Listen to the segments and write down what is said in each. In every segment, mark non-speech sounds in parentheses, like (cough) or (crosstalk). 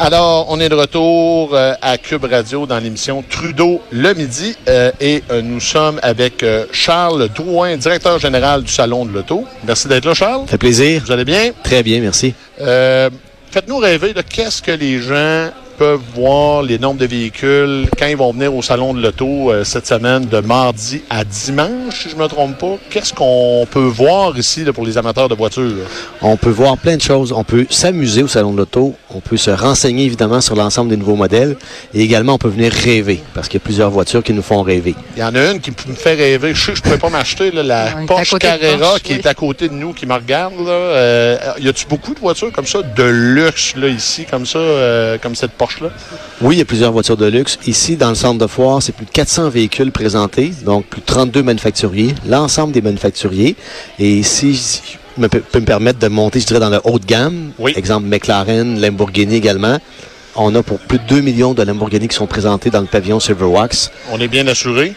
Alors, on est de retour euh, à Cube Radio dans l'émission Trudeau le midi euh, et euh, nous sommes avec Charles Drouin, directeur général du Salon de l'Auto. Merci d'être là, Charles. Ça fait plaisir. Vous allez bien? Très bien, merci. Faites-nous rêver de qu'est-ce que les gens peuvent voir les nombres de véhicules quand ils vont venir au Salon de l'Auto euh, cette semaine de mardi à dimanche, si je ne me trompe pas. Qu'est-ce qu'on peut voir ici pour les amateurs de voitures? On peut voir plein de choses. On peut s'amuser au Salon de l'Auto. On peut se renseigner évidemment sur l'ensemble des nouveaux modèles. Et également, on peut venir rêver parce qu'il y a plusieurs voitures qui nous font rêver. Il y en a une qui me fait rêver. Je sais que je ne pourrais pas m'acheter la Porsche Carrera qui est à côté de nous, qui me regarde. Là. Euh, y a-tu beaucoup de voitures comme ça, de luxe là, ici, comme ça, euh, comme cette Porsche? Oui, il y a plusieurs voitures de luxe. Ici, dans le centre de foire, c'est plus de 400 véhicules présentés, donc plus de 32 manufacturiers, l'ensemble des manufacturiers. Et ici, je peux me permettre de monter, je dirais, dans le haut de gamme. Exemple, McLaren, Lamborghini également. On a pour plus de 2 millions de Lamborghini qui sont présentés dans le pavillon Silverwax. On est bien assuré?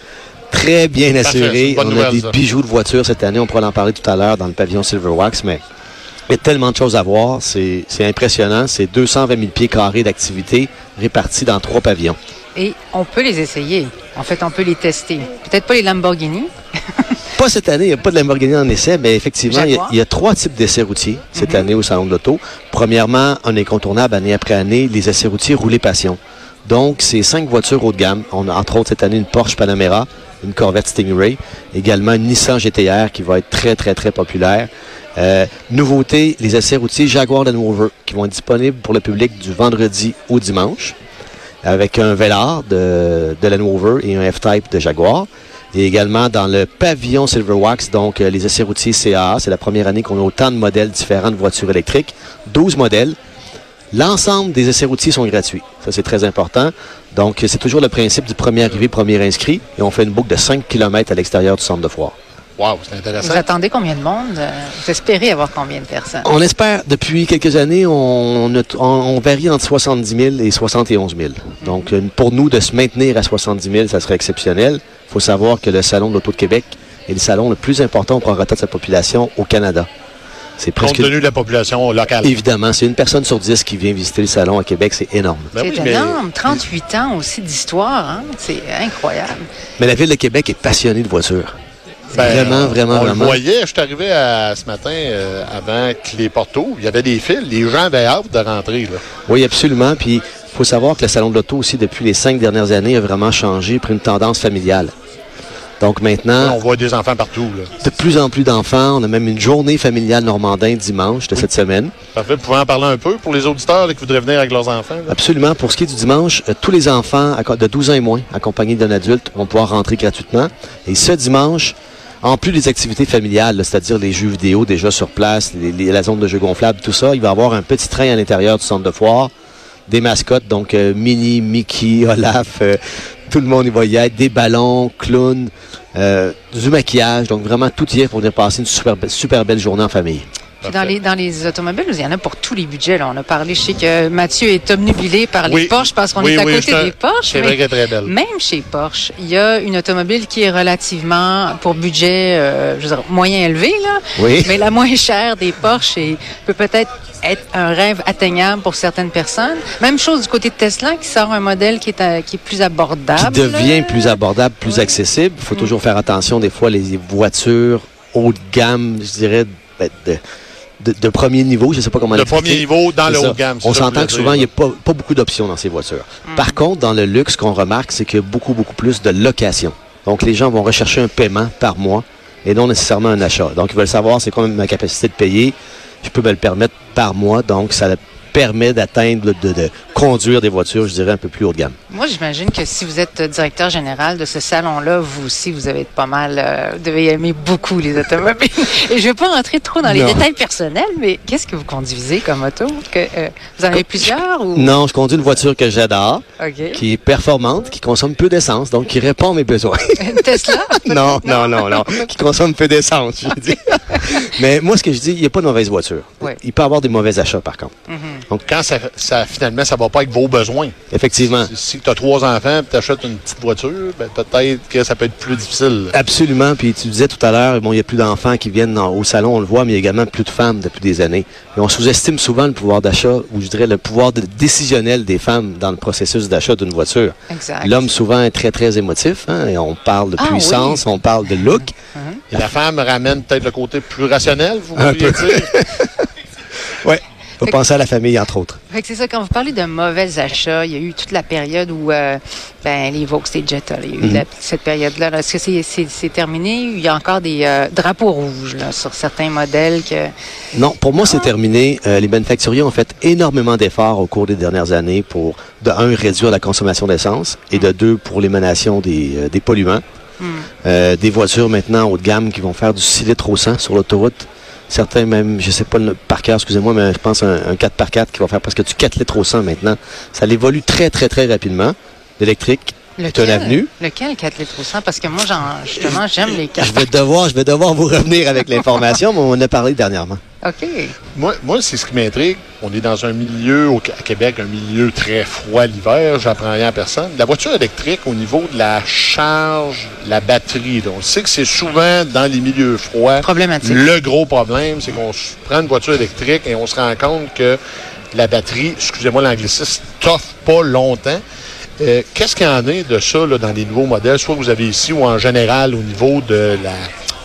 Très bien assuré. On a des bijoux de voitures cette année. On pourra en parler tout à l'heure dans le pavillon Silverwax, mais il y a tellement de choses à voir. C'est impressionnant. C'est 220 000 pieds carrés d'activité répartis dans trois pavillons. Et on peut les essayer. En fait, on peut les tester. Peut-être pas les Lamborghini. (laughs) pas cette année, il n'y a pas de Lamborghini en essai, mais effectivement, il y, a, trois types d'essais routiers cette mhm. année au Salon de l'Auto. Premièrement, un incontournable année après année, les essais routiers roulés passion. Donc, c'est cinq voitures haut de gamme. On a entre autres cette année une Porsche Panamera, une Corvette Stingray, également une Nissan GTR qui va être très, très, très populaire. Euh, nouveauté, les essais routiers Jaguar Land Rover qui vont être disponibles pour le public du vendredi au dimanche avec un Velar de, de Land Rover et un F-Type de Jaguar. Et également dans le pavillon Silverwax, donc euh, les essais routiers CAA. C'est la première année qu'on a autant de modèles différents de voitures électriques. 12 modèles. L'ensemble des essais routiers sont gratuits. Ça, c'est très important. Donc, c'est toujours le principe du premier arrivé, premier inscrit. Et on fait une boucle de 5 km à l'extérieur du centre de foire. Wow, c'est intéressant. Vous attendez combien de monde? Vous espérez avoir combien de personnes? On espère, depuis quelques années, on, on, varie entre 70 000 et 71 000. Donc, euh, pour nous, de se maintenir à 70 000, ça serait exceptionnel. Il faut savoir que le Salon de l'Auto de Québec est le salon le plus important au prorata de sa population au Canada. C'est presque... Compte tenu de la population locale. Évidemment, c'est une personne sur dix qui vient visiter le salon à Québec, c'est énorme. Ben c'est énorme. 38 ans aussi d'histoire, hein? c'est incroyable. Mais la ville de Québec est passionnée de voitures. Ben, vraiment, vraiment, on vraiment. voyais, je suis arrivé ce matin euh, avant que les portes Il y avait des fils. Les gens avaient hâte de rentrer. Là. Oui, absolument. Puis il faut savoir que le salon de l'auto aussi, depuis les cinq dernières années, a vraiment changé, pris une tendance familiale. Donc maintenant. on voit des enfants partout. De plus en plus d'enfants. On a même une journée familiale normandin dimanche de cette semaine. Parfait. Vous pouvez en parler un peu pour les auditeurs qui voudraient venir avec leurs enfants? Absolument. Pour ce qui est du dimanche, euh, tous les enfants de 12 ans et moins, accompagnés d'un adulte, vont pouvoir rentrer gratuitement. Et ce dimanche, en plus des activités familiales, c'est-à-dire les jeux vidéo déjà sur place, la zone de jeux gonflables, tout ça, il va y avoir un petit train à l'intérieur du centre de foire, des mascottes, donc euh, Minnie, Mickey, (laughs) Olaf, euh, tout le monde y va y être, des ballons, clowns, euh, du maquillage, donc vraiment tout y est pour venir passer une super, super belle journée en famille dans les, dans les automobiles, il y en a pour tous les budgets. Là. On a parlé, je sais que Mathieu est omnubilé par les Porsche parce qu'on est à côté des Porsche. C'est vrai qu'elle est très belle. Même chez Porsche, il y a une automobile qui est relativement pour budget euh, je veux dire, moyen élevé, là, oui. mais la moins chère des Porsche et peut peut-être être un rêve atteignable pour certaines personnes. Même chose du côté de Tesla qui sort un modèle qui est, qui est plus abordable. Qui devient plus abordable, plus accessible. Il faut mm. toujours faire attention des fois les voitures haut de gamme, je dirais, ben, de, de, premier niveau, je ne sais pas comment De premier niveau dans le haut de gamme. On s'entend que souvent, il n'y a pas, beaucoup d'options dans ces voitures. Mm. Par contre, dans le luxe, ce qu'on remarque, c'est qu'il y a beaucoup, beaucoup plus de location. Donc, les gens vont rechercher un paiement par mois et non nécessairement un achat. Donc, ils veulent savoir c'est quoi ma capacité de payer. Je peux me le permettre par mois. Donc, ça permet d'atteindre, de, de, conduire des voitures, je dirais, un peu plus haut de gamme. Moi, j'imagine que si vous êtes directeur général de ce salon-là, vous aussi, vous avez pas mal, euh, vous devez aimer beaucoup les automobiles. (laughs) Et je ne vais pas rentrer trop dans les détails personnels, mais qu'est-ce que vous conduisez comme auto? Que, euh, vous en avez plusieurs? Ou... Non, je conduis une voiture que j'adore, qui est performante, qui consomme peu d'essence, donc qui répond à mes besoins. Une (laughs) Tesla? (laughs) non, non, non, non, qui consomme peu d'essence, je dis. mais moi, ce que je dis, il n'y a pas de mauvaise voiture. Il peut y avoir des mauvais achats, par contre. Mm-hmm. Donc, quand ça, ça, finalement, ça va pas avec vos besoins. Effectivement. Si, tu as trois enfants et tu achètes une petite voiture, ben, peut-être que ça peut être plus difficile. Absolument. Puis tu disais tout à l'heure, bon, il n'y a plus d'enfants qui viennent au salon, on le voit, mais il y a également plus de femmes depuis des années. Et on sous-estime souvent le pouvoir d'achat, ou je dirais le pouvoir décisionnel des femmes dans le processus d'achat d'une voiture. L'homme souvent est très, très émotif. Hein, et on parle de ah puissance, on parle de look. Et la femme ramène peut-être le côté plus rationnel, vous voulez dire? (laughs) faut penser à la famille, entre autres. c'est ça, quand vous parlez de mauvais achats, il y a eu toute la période où euh, ben, les Vaux, et Jetta, il y a eu mhm. cette période-là. Est-ce que c'est terminé? Il y a encore des euh, drapeaux rouges sur certains modèles que... Non, pour moi, c'est ah. terminé. Euh, les manufacturiers ont fait énormément d'efforts au cours des dernières années pour, de un, réduire la consommation d'essence et de deux, pour l'émanation des, des polluants. Hmm. des voitures maintenant haut de gamme qui vont faire du 6 litres au 100 sur l'autoroute. Certains même, je sais pas le par cœur, excusez-moi, mais je pense un, un 4 par 4 qui va faire presque du 4 litres au 100 maintenant. Ça évolue très, très, très rapidement. L'électrique, Lequel, avenue. Lequel 4 litres au 100? Parce que moi, justement, j'aime les 4 je vais devoir, Je vais devoir vous revenir avec l'information, mais on en a parlé dernièrement. OK. Moi, moi c'est ce qui m'intrigue. On est dans un milieu, au, à Québec, un milieu très froid l'hiver. J'apprends rien à personne. La voiture électrique, au niveau de la charge, la batterie, on sait que c'est souvent dans les milieux froids. Problématique. Le gros problème, c'est qu'on prend une voiture électrique et on se rend compte que la batterie, excusez-moi l'anglicisme, toffe pas longtemps. Euh, qu'est-ce qu'il y en est de ça dans les nouveaux modèles, soit que vous avez ici ou en général au niveau de la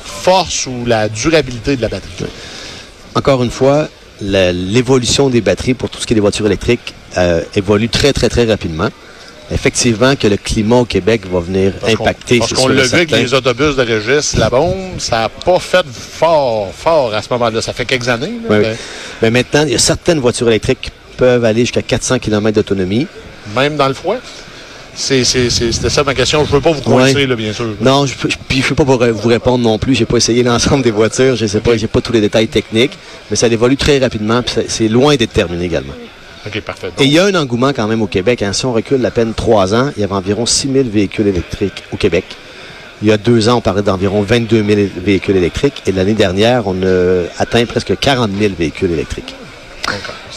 force ou la durabilité de la batterie? Encore une fois, l'évolution des batteries pour tout ce qui est des voitures électriques euh, évolue très, très, très rapidement. Effectivement, que le climat au Québec va venir impacter. parce qu'on l'a vu avec les autobus de Régis, la bombe, ça n'a pas fait fort, fort à ce moment-là. Ça fait quelques années. mais... maintenant, il y a certaines voitures électriques qui peuvent aller jusqu'à 400 km d'autonomie. Même dans le froid? C'était ça ma question. Je ne veux pas vous coincer, bien sûr. Non, je ne peux pas vous répondre non plus. Je n'ai pas essayé l'ensemble des voitures. Je ne sais pas, j'ai pas tous les détails techniques. Mais ça évolue très rapidement. C'est loin d'être terminé également. OK, parfait. Et il y a un engouement quand même au Québec. Hein. Si on recule à peine trois ans, il y avait environ 6 000 véhicules électriques au Québec. Il y a deux ans, on parlait d'environ 22 000 véhicules électriques. Et l'année dernière, on a atteint presque 40 000 véhicules électriques.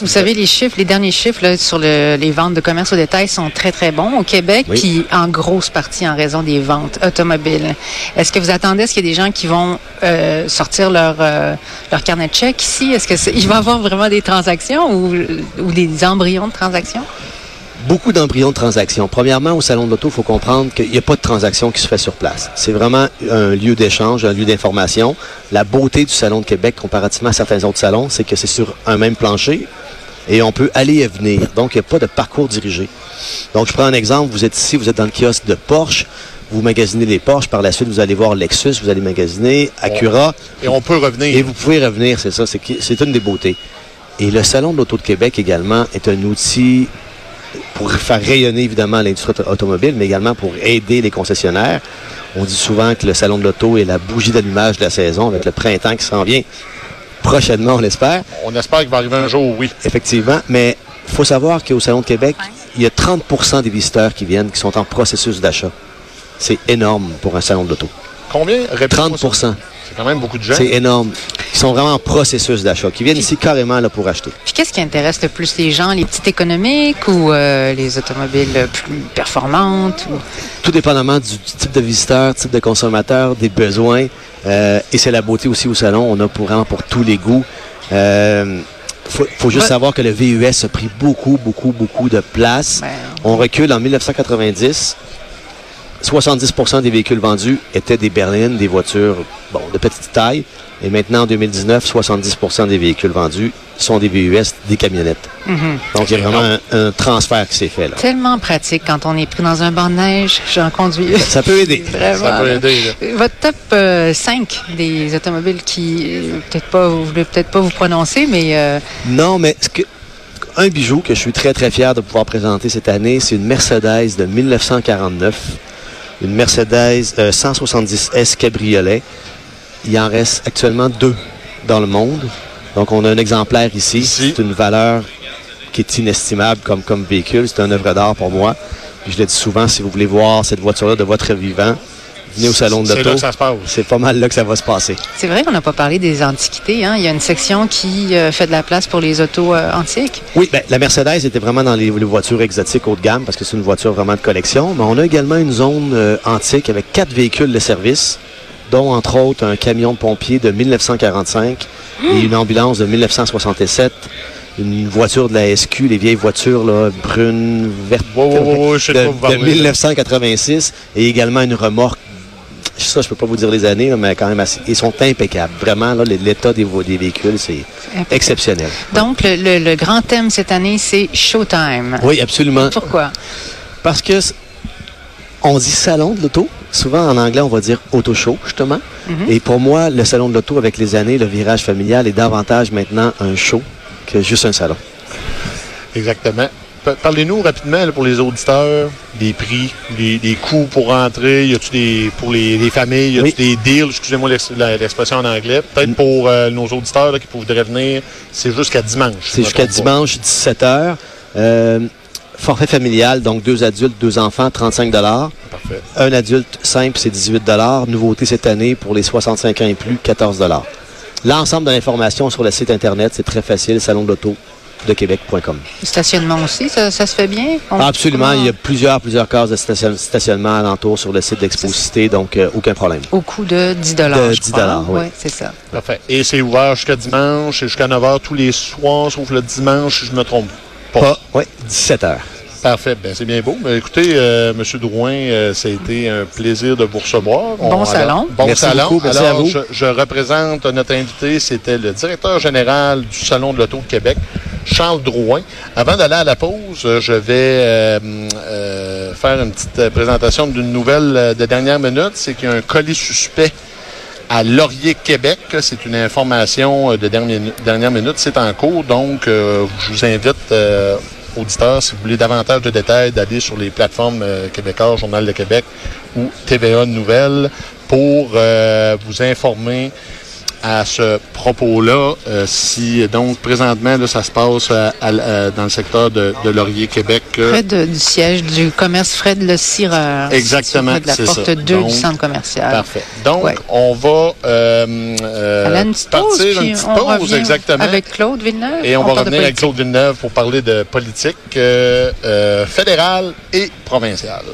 Vous savez, les chiffres, les derniers chiffres là, sur les ventes de commerce au détail sont très, très bons au Québec, puis en grosse partie en raison des ventes automobiles. Est-ce que vous attendez, est-ce qu'il y a des gens qui vont euh, sortir leur, euh, leur carnet de chèques ici? Est-ce qu'il va y avoir vraiment des transactions ou, ou des embryons de transactions? Beaucoup d'embryons de transactions. Premièrement, au Salon de l'Auto, il faut comprendre qu'il n'y a pas de transaction qui se fait sur place. C'est vraiment un lieu d'échange, un lieu d'information. La beauté du Salon de Québec, comparativement à certains autres salons, c'est que c'est sur un même plancher et on peut aller et venir. Donc, il n'y a pas de parcours dirigé. Donc, je prends un exemple. Vous êtes ici, vous êtes dans le kiosque de Porsche. Vous magasinez les Porsche. Par la suite, vous allez voir Lexus, vous allez magasiner Acura. Et on peut revenir. Et vous pouvez revenir, c'est ça. C'est une des beautés. Et le Salon de l'Auto de Québec également est un outil pour faire rayonner évidemment l'industrie automobile, mais également pour aider les concessionnaires. On dit souvent que le salon de l'auto est la bougie d'allumage de la saison avec le printemps qui s'en vient prochainement, on l'espère. On espère qu'il va arriver un jour, oui. Effectivement, mais il faut savoir qu'au Salon de Québec, il y a 30% des visiteurs qui viennent qui sont en processus d'achat. C'est énorme pour un salon de l'auto. Combien? 30 C'est quand même beaucoup de gens. C'est énorme. Ils sont vraiment en processus d'achat, qui viennent ici carrément là, pour acheter. Puis qu'est-ce qui intéresse le plus les gens, les petites économiques ou euh, les automobiles plus performantes? Tout dépendamment du type de visiteur, type de consommateur, des besoins. Euh, et c'est la beauté aussi au salon. On a pour, vraiment pour tous les goûts. Il euh, faut, juste savoir que le VUS a pris beaucoup, beaucoup, beaucoup de place. Ben, On recule en 1990. 70% des véhicules vendus étaient des berlines, des voitures bon, de petite taille. Et maintenant, en 2019, 70% des véhicules vendus sont des VUS, des camionnettes. Mhm. Donc, il y a vraiment un, transfert qui s'est fait. Là. Tellement pratique quand on est pris dans un banc de neige. (laughs) J'en conduis. Ça peut aider. (laughs) Ça peut aider. Votre top 5 euh, des automobiles qui, euh, peut-être pas, vous voulez peut-être pas vous prononcer, mais... Euh, non, mais ce que, un bijou que je suis très, très fier de pouvoir présenter cette année. C'est une Mercedes de 1949. Une Mercedes 170S Cabriolet. Il en reste actuellement deux dans le monde. Donc, on a un exemplaire ici. C'est une valeur qui est inestimable comme, comme véhicule. C'est un œuvre d'art pour moi. je le dis souvent, si vous voulez voir cette voiture-là de votre vivant, venez au salon de l'auto. C'est pas mal là que ça va se passer. C'est vrai qu'on n'a pas parlé des antiquités. Hein? Il y a une section qui euh, fait de la place pour les autos euh, antiques. Oui, ben, la Mercedes était vraiment dans les, voitures exotiques haut de gamme parce que c'est une voiture vraiment de collection. Mais on a également une zone euh, antique avec quatre véhicules de service dont entre autres un camion de pompier de 1945 et une ambulance de 1967 une voiture de la SQ, les vieilles voitures là, brunes, vertes de, 1986 et également une remorque. Ça, je peux pas vous dire les années, mais quand même assez. Ils sont impeccables. Vraiment, l'état des, des, véhicules, c'est exceptionnel. Donc, le, grand thème cette année, c'est Showtime. Oui, absolument. Pourquoi? Parce que on dit salon de l'auto. Souvent, en anglais, on va dire auto show, justement. Mm-hmm. Et pour moi, le salon de l'auto, avec les années, le virage familial est davantage maintenant un show que juste un salon. Exactement. Parlez-nous rapidement pour les auditeurs des prix, des, coûts pour rentrer. Y a-tu des pour les, familles, y a-tu des deals, excusez-moi l'expression en anglais. Peut-être pour euh, nos auditeurs qui voudraient venir, c'est jusqu'à dimanche. C'est jusqu'à dimanche, 17h. Euh, forfait familial, donc deux adultes, deux enfants, 35 Parfait. Un adulte simple, c'est 18 Nouveauté cette année pour les 65 ans et plus, 14 L'ensemble de l'information sur le site Internet, c'est très facile, salon de l'auto de Québec.com. Stationnement aussi, ça, se fait bien? Absolument. Il y a plusieurs, plusieurs cases de stationnement alentour sur le site d'Exposité, donc euh, aucun problème. Au coût de 10 De 10 oui. c'est ça. Parfait. Et c'est ouvert jusqu'à dimanche et jusqu'à 9 h tous les soirs, sauf le dimanche, si je ne me trompe pas. oui, 17 h. Parfait. Ben, c'est bien beau. Mais écoutez, euh, M. Drouin, euh, ça a été un plaisir de vous recevoir. Bon salon. bon salon. alors, Je, représente notre invité. C'était le directeur général du Salon de l'Auto de Québec, Charles Drouin. Avant d'aller à la pause, je vais euh, faire une petite présentation d'une nouvelle de dernière minute. C'est qu'il y a un colis suspect à Laurier, Québec. C'est une information de dernière, dernière minute. C'est en cours. Donc, je vous invite auditeurs, si vous voulez davantage de détails, d'aller sur les plateformes euh, québécoises, Journal de Québec ou TVA Nouvelles pour euh, vous informer à ce propos-là. Euh, si donc présentement là, ça se passe dans le secteur de, Laurier, Québec. près du siège du commerce Fred Le Cireur. Exactement. De la porte 2 du centre commercial. Parfait. Donc on va euh, partir une petite pause, exactement. Avec Claude Villeneuve. Et on, va revenir avec Claude Villeneuve pour parler de politique fédérale et provinciale.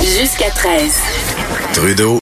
Jusqu'à 13. Trudeau